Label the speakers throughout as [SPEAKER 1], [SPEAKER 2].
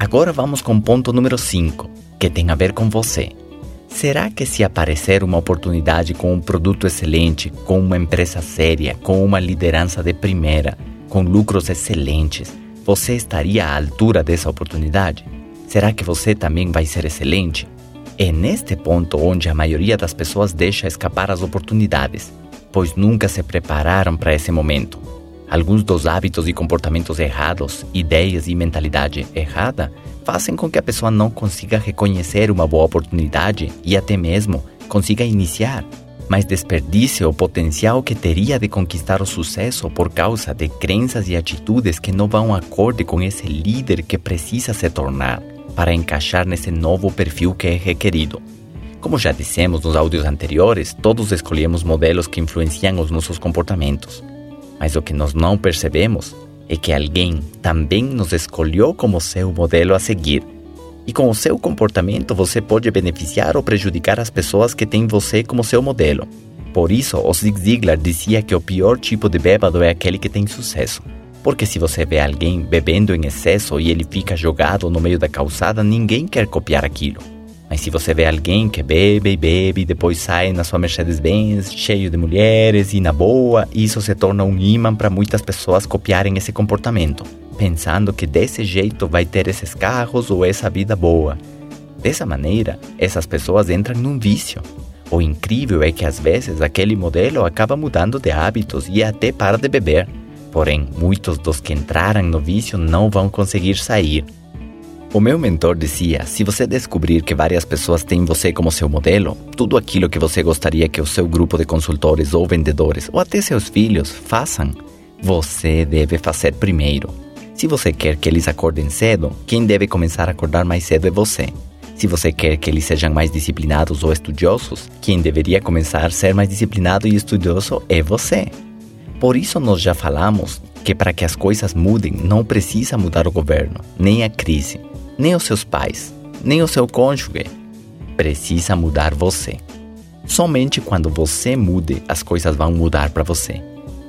[SPEAKER 1] Agora vamos com o ponto número 5, que tem a ver com você. Será que se aparecer uma oportunidade com um produto excelente, com uma empresa séria, com uma liderança de primeira, com lucros excelentes, você estaria à altura dessa oportunidade? Será que você também vai ser excelente? É neste ponto onde a maioria das pessoas deixa escapar as oportunidades, pois nunca se prepararam para esse momento. Alguns dos hábitos e comportamentos errados, ideias e mentalidade errada fazem com que a pessoa não consiga reconhecer uma boa oportunidade e até mesmo consiga iniciar, mas desperdice o potencial que teria de conquistar o sucesso por causa de crenças e atitudes que não vão acorde com esse líder que precisa se tornar para encaixar nesse novo perfil que é requerido. Como já dissemos nos áudios anteriores, todos escolhemos modelos que influenciam os nossos comportamentos. Mas o que nós não percebemos é que alguém também nos escolheu como seu modelo a seguir. E com o seu comportamento você pode beneficiar ou prejudicar as pessoas que têm você como seu modelo. Por isso, o Zig Ziglar dizia que o pior tipo de bêbado é aquele que tem sucesso. Porque se você vê alguém bebendo em excesso e ele fica jogado no meio da calçada, ninguém quer copiar aquilo. Mas se você vê alguém que bebe e bebe e depois sai na sua Mercedes-Benz cheio de mulheres e na boa, isso se torna um imã para muitas pessoas copiarem esse comportamento, pensando que desse jeito vai ter esses carros ou essa vida boa. Dessa maneira, essas pessoas entram num vício. O incrível é que às vezes aquele modelo acaba mudando de hábitos e até para de beber. Porém, muitos dos que entraram no vício não vão conseguir sair o meu mentor dizia: se você descobrir que várias pessoas têm você como seu modelo, tudo aquilo que você gostaria que o seu grupo de consultores ou vendedores, ou até seus filhos, façam, você deve fazer primeiro. Se você quer que eles acordem cedo, quem deve começar a acordar mais cedo é você. Se você quer que eles sejam mais disciplinados ou estudiosos, quem deveria começar a ser mais disciplinado e estudioso é você. Por isso, nós já falamos que para que as coisas mudem, não precisa mudar o governo, nem a crise nem os seus pais, nem o seu cônjuge. Precisa mudar você. Somente quando você mude, as coisas vão mudar para você.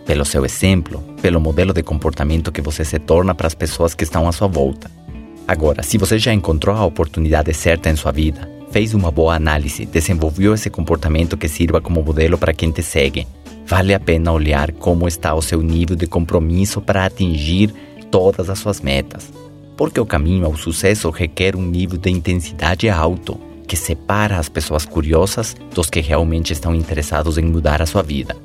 [SPEAKER 1] Pelo seu exemplo, pelo modelo de comportamento que você se torna para as pessoas que estão à sua volta. Agora, se você já encontrou a oportunidade certa em sua vida, fez uma boa análise, desenvolveu esse comportamento que sirva como modelo para quem te segue, vale a pena olhar como está o seu nível de compromisso para atingir todas as suas metas porque o caminho ao sucesso requer um nível de intensidade alto que separa as pessoas curiosas dos que realmente estão interessados em mudar a sua vida.